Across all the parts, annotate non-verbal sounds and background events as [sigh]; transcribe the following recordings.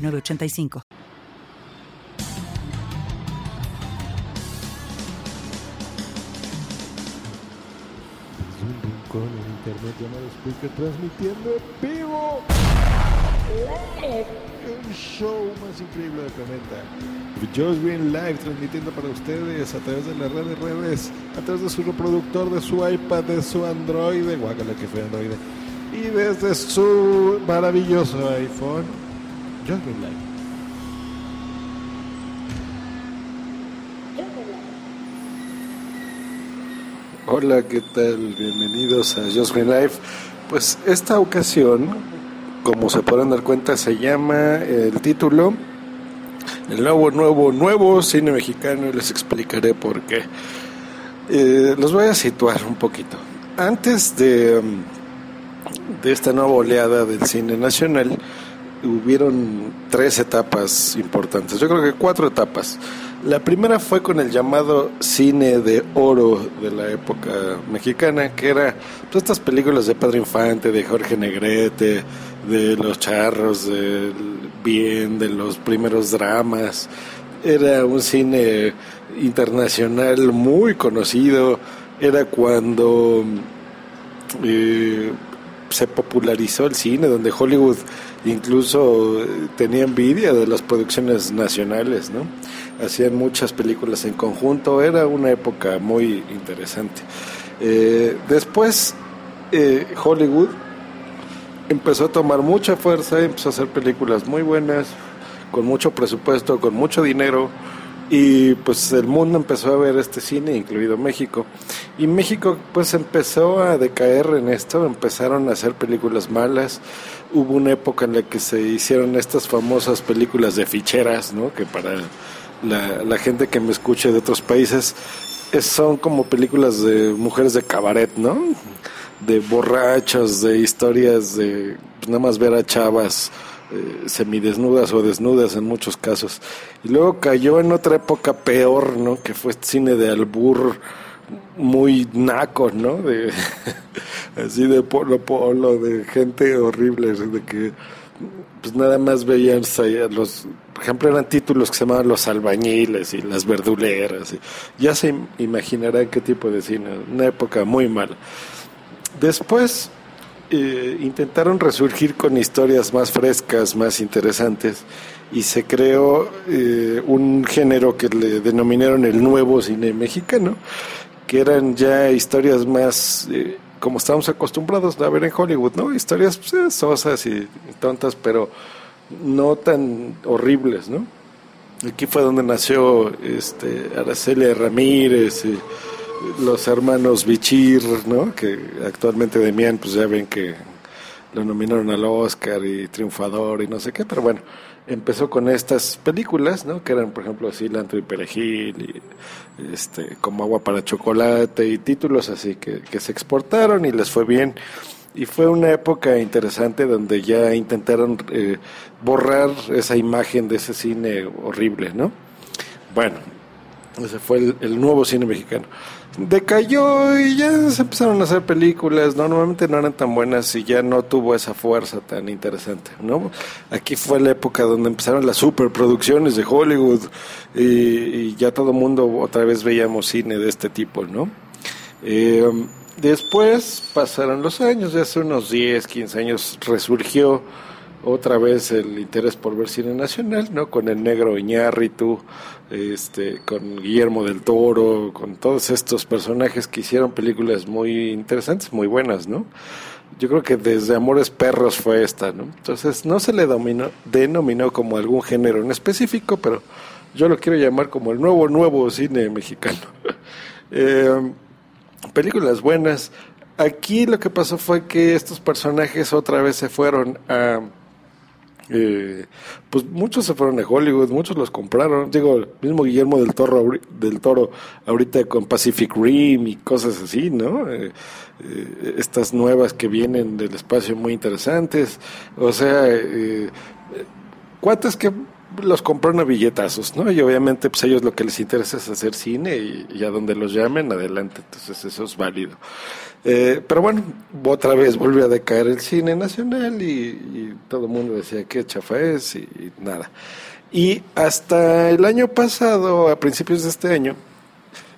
985. un rincón en internet llamado Speaker transmitiendo en vivo. El show más increíble del planeta. Just Green Live transmitiendo para ustedes a través de las redes redes, a través de su reproductor, de su iPad, de su Android, guácala que fue Android, y desde su maravilloso iPhone. Hola, ¿qué tal? Bienvenidos a Just Green Life. Pues esta ocasión, como se podrán dar cuenta, se llama el título El nuevo, nuevo, nuevo cine mexicano y les explicaré por qué. Eh, los voy a situar un poquito. Antes de, de esta nueva oleada del cine nacional, hubieron tres etapas importantes, yo creo que cuatro etapas. La primera fue con el llamado cine de oro de la época mexicana, que era todas estas películas de Padre Infante, de Jorge Negrete, de Los Charros, del Bien, de los primeros dramas. Era un cine internacional muy conocido. Era cuando eh, se popularizó el cine, donde Hollywood incluso tenía envidia de las producciones nacionales, ¿no? hacían muchas películas en conjunto, era una época muy interesante. Eh, después eh, Hollywood empezó a tomar mucha fuerza, empezó a hacer películas muy buenas, con mucho presupuesto, con mucho dinero, y pues el mundo empezó a ver este cine, incluido México. Y México pues empezó a decaer en esto, empezaron a hacer películas malas. Hubo una época en la que se hicieron estas famosas películas de ficheras, ¿no? Que para la, gente que me escuche de otros países, son como películas de mujeres de cabaret, ¿no? De borrachos, de historias de pues, nada más ver a chavas eh, semidesnudas o desnudas en muchos casos. Y luego cayó en otra época peor, ¿no? Que fue cine de albur muy naco, ¿no? De, [laughs] así de polo polo, de gente horrible, de que pues nada más veían los, por ejemplo, eran títulos que se llamaban Los albañiles y Las verduleras. Y ya se imaginarán qué tipo de cine, una época muy mala. Después eh, intentaron resurgir con historias más frescas, más interesantes, y se creó eh, un género que le denominaron el nuevo cine mexicano, que eran ya historias más... Eh, como estamos acostumbrados a ver en Hollywood, ¿no? Historias pues, eh, sosas y tontas, pero no tan horribles, ¿no? Aquí fue donde nació este, Araceli Ramírez, y los hermanos Bichir, ¿no? Que actualmente Demian, pues ya ven que lo nominaron al Oscar y triunfador y no sé qué, pero bueno, empezó con estas películas, ¿no? Que eran, por ejemplo, Cilantro y Perejil, y este, como agua para chocolate, y títulos así que, que se exportaron y les fue bien. Y fue una época interesante donde ya intentaron eh, borrar esa imagen de ese cine horrible, ¿no? Bueno, ese fue el nuevo cine mexicano decayó y ya se empezaron a hacer películas, normalmente no eran tan buenas y ya no tuvo esa fuerza tan interesante, ¿no? Aquí fue la época donde empezaron las superproducciones de Hollywood y, ya todo el mundo otra vez veíamos cine de este tipo, ¿no? Eh, después pasaron los años, ya hace unos 10, 15 años resurgió otra vez el interés por ver cine nacional, ¿no? Con el negro Iñárritu, este, con Guillermo del Toro, con todos estos personajes que hicieron películas muy interesantes, muy buenas, ¿no? Yo creo que desde Amores Perros fue esta, ¿no? Entonces no se le dominó, denominó como algún género en específico, pero yo lo quiero llamar como el nuevo, nuevo cine mexicano. [laughs] eh, películas buenas. Aquí lo que pasó fue que estos personajes otra vez se fueron a Eh, pues muchos se fueron a Hollywood, muchos los compraron. Digo, el mismo Guillermo del Toro, del Toro ahorita con Pacific Rim y cosas así, ¿no? Eh, eh, estas nuevas que vienen del espacio muy interesantes. O sea, eh, cuates que los compraron a billetazos, ¿no? Y obviamente, pues ellos lo que les interesa es hacer cine y, a donde los llamen, adelante. Entonces, eso es válido. Eh, pero bueno, otra vez volvió a decaer el cine nacional y, todo el mundo decía qué chafa es y, nada. Y hasta el año pasado, a principios de este año,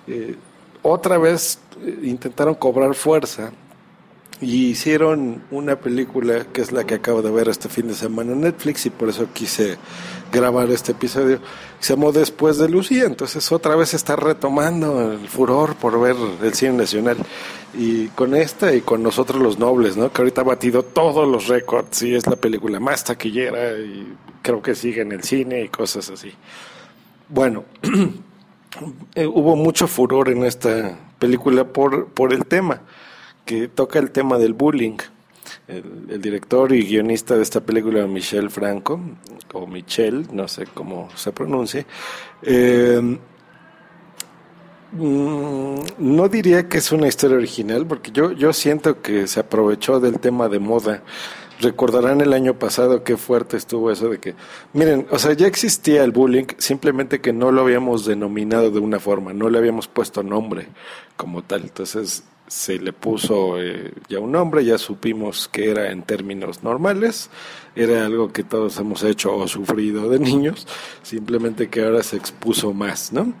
eh, otra vez eh, intentaron cobrar fuerza y hicieron una película que es la que acabo de ver este fin de semana en Netflix y por eso quise grabar este episodio. Se llamó Después de Lucía, entonces otra vez está retomando el furor por ver el cine nacional. Y con esta y con nosotros los nobles, ¿no? Que ahorita ha batido todos los récords y es la película más taquillera y creo que sigue en el cine y cosas así. Bueno, [clears throat] eh, hubo mucho furor en esta película por, por el tema que toca el tema del bullying. El, director y guionista de esta película, Michel Franco, o Michel, no sé cómo se pronuncie, eh, mm, no diría que es una historia original, porque yo, yo siento que se aprovechó del tema de moda. Recordarán el año pasado qué fuerte estuvo eso de que, miren, o sea, ya existía el bullying, simplemente que no lo habíamos denominado de una forma, no le habíamos puesto nombre como tal. Entonces, se le puso eh, ya un nombre, ya supimos que era en términos normales, era algo que todos hemos hecho o sufrido de niños, simplemente que ahora se expuso más, ¿no?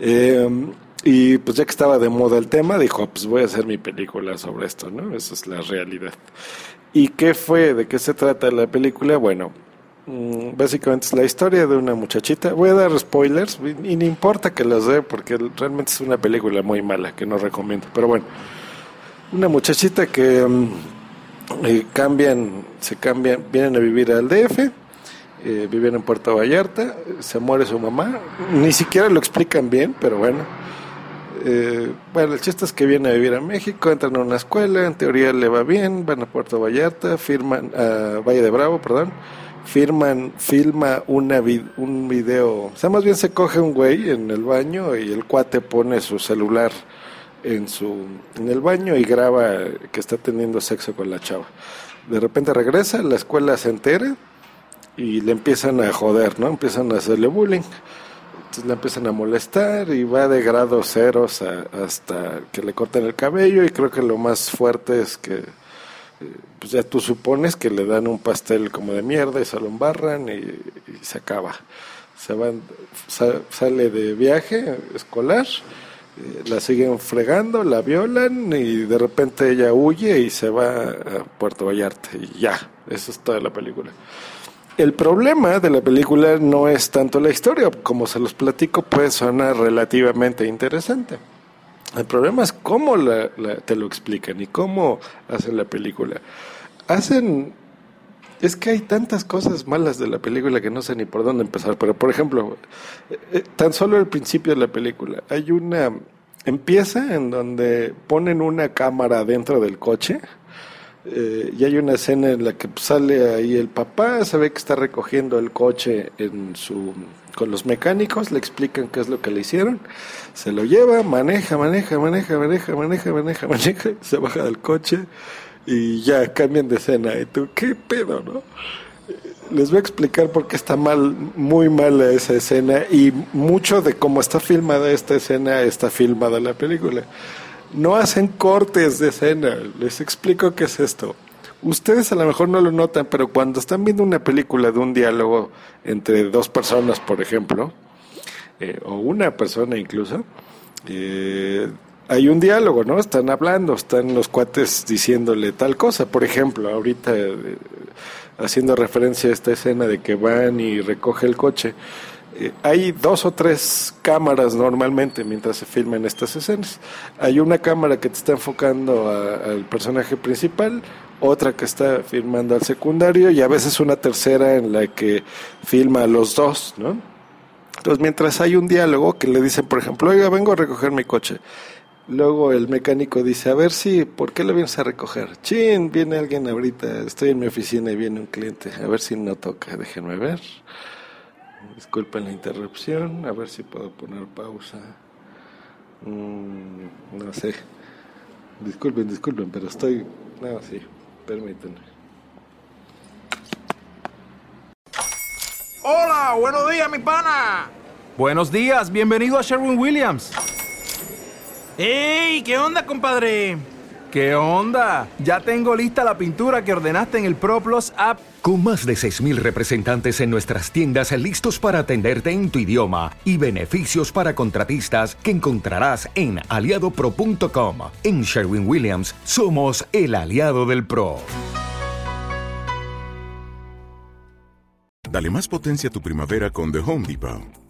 Em, y pues ya que estaba de moda el tema, dijo, pues voy a hacer mi película sobre esto, ¿no? Esa es la realidad. ¿Y qué fue? ¿De qué se trata la película? Bueno, Mm, básicamente es la historia de una muchachita. Voy a dar spoilers y, no importa que los dé porque realmente es una película muy mala que no recomiendo. Pero bueno, una muchachita que mm, eh, cambian, se cambian, vienen a vivir al DF, eh, viven en Puerto Vallarta, se muere su mamá, ni siquiera lo explican bien, pero bueno. Eh, bueno, el chiste es que viene a vivir a México, entran a una escuela, en teoría le va bien, van a Puerto Vallarta, firman, a Valle de Bravo, perdón firman, filma una un video, o sea, más bien se coge un güey en el baño y el cuate pone su celular en su en el baño y graba que está teniendo sexo con la chava. De repente regresa, la escuela se entera y le empiezan a joder, ¿no? Empiezan a hacerle bullying. Entonces le empiezan a molestar y va de grado ceros hasta que le cortan el cabello y creo que lo más fuerte es que pues ya tú supones que le dan un pastel como de mierda y se lo embarran y, se acaba. Se van, sale de viaje escolar, eh, la siguen fregando, la violan y de repente ella huye y se va a Puerto Vallarta y ya, eso es toda la película. El problema de la película no es tanto la historia, como se los platico puede sonar relativamente interesante. El problema es cómo te lo explican y cómo hacen la película. Hacen... Es que hay tantas cosas malas de la película que no sé ni por dónde empezar. Pero, por ejemplo, eh, eh, tan solo el principio de la película, hay una... Empieza en donde ponen una cámara dentro del coche eh, y hay una escena en la que sale ahí el papá, se ve que está recogiendo el coche en su, con los mecánicos, le explican qué es lo que le hicieron, se lo lleva, maneja, maneja, maneja, maneja, maneja, maneja, [laughs] maneja, se baja del coche y ya cambian de escena. ¿Y tú qué pedo, no? Les voy a explicar por qué está mal, muy mala esa escena y mucho de cómo está filmada esta escena está filmada la película no hacen cortes de escena. Les explico qué es esto. Ustedes a lo mejor no lo notan, pero cuando están viendo una película de un diálogo entre dos personas, por ejemplo, eh, o una persona incluso, eh, hay un diálogo, ¿no? Están hablando, están los cuates diciéndole tal cosa. Por ejemplo, ahorita eh, haciendo referencia a esta escena de que van y recoge el coche. Eh, hay dos o tres cámaras normalmente mientras se filman estas escenas. Hay una cámara que te está enfocando al personaje principal, otra que está filmando al secundario y a veces una tercera en la que filma a los dos, ¿no? Entonces, mientras hay un diálogo que le dicen, por ejemplo, oiga, vengo a recoger mi coche. Luego el mecánico dice, a ver si, ¿por qué lo vienes a recoger? Chin, viene alguien ahorita, estoy en mi oficina y viene un cliente, a ver si no toca, déjenme ver. Disculpen la interrupción, a ver si puedo poner pausa. Mm, no sé. Disculpen, disculpen, pero estoy... No, sí, permítanme. Hola, buenos días, mi pana. Buenos días, bienvenido a Sherwin Williams. ¡Ey! ¿Qué onda, compadre? ¿Qué onda? Ya tengo lista la pintura que ordenaste en el ProPlus app. Con más de 6.000 representantes en nuestras tiendas listos para atenderte en tu idioma y beneficios para contratistas que encontrarás en aliadopro.com. En Sherwin Williams somos el aliado del PRO. Dale más potencia a tu primavera con The Home Depot.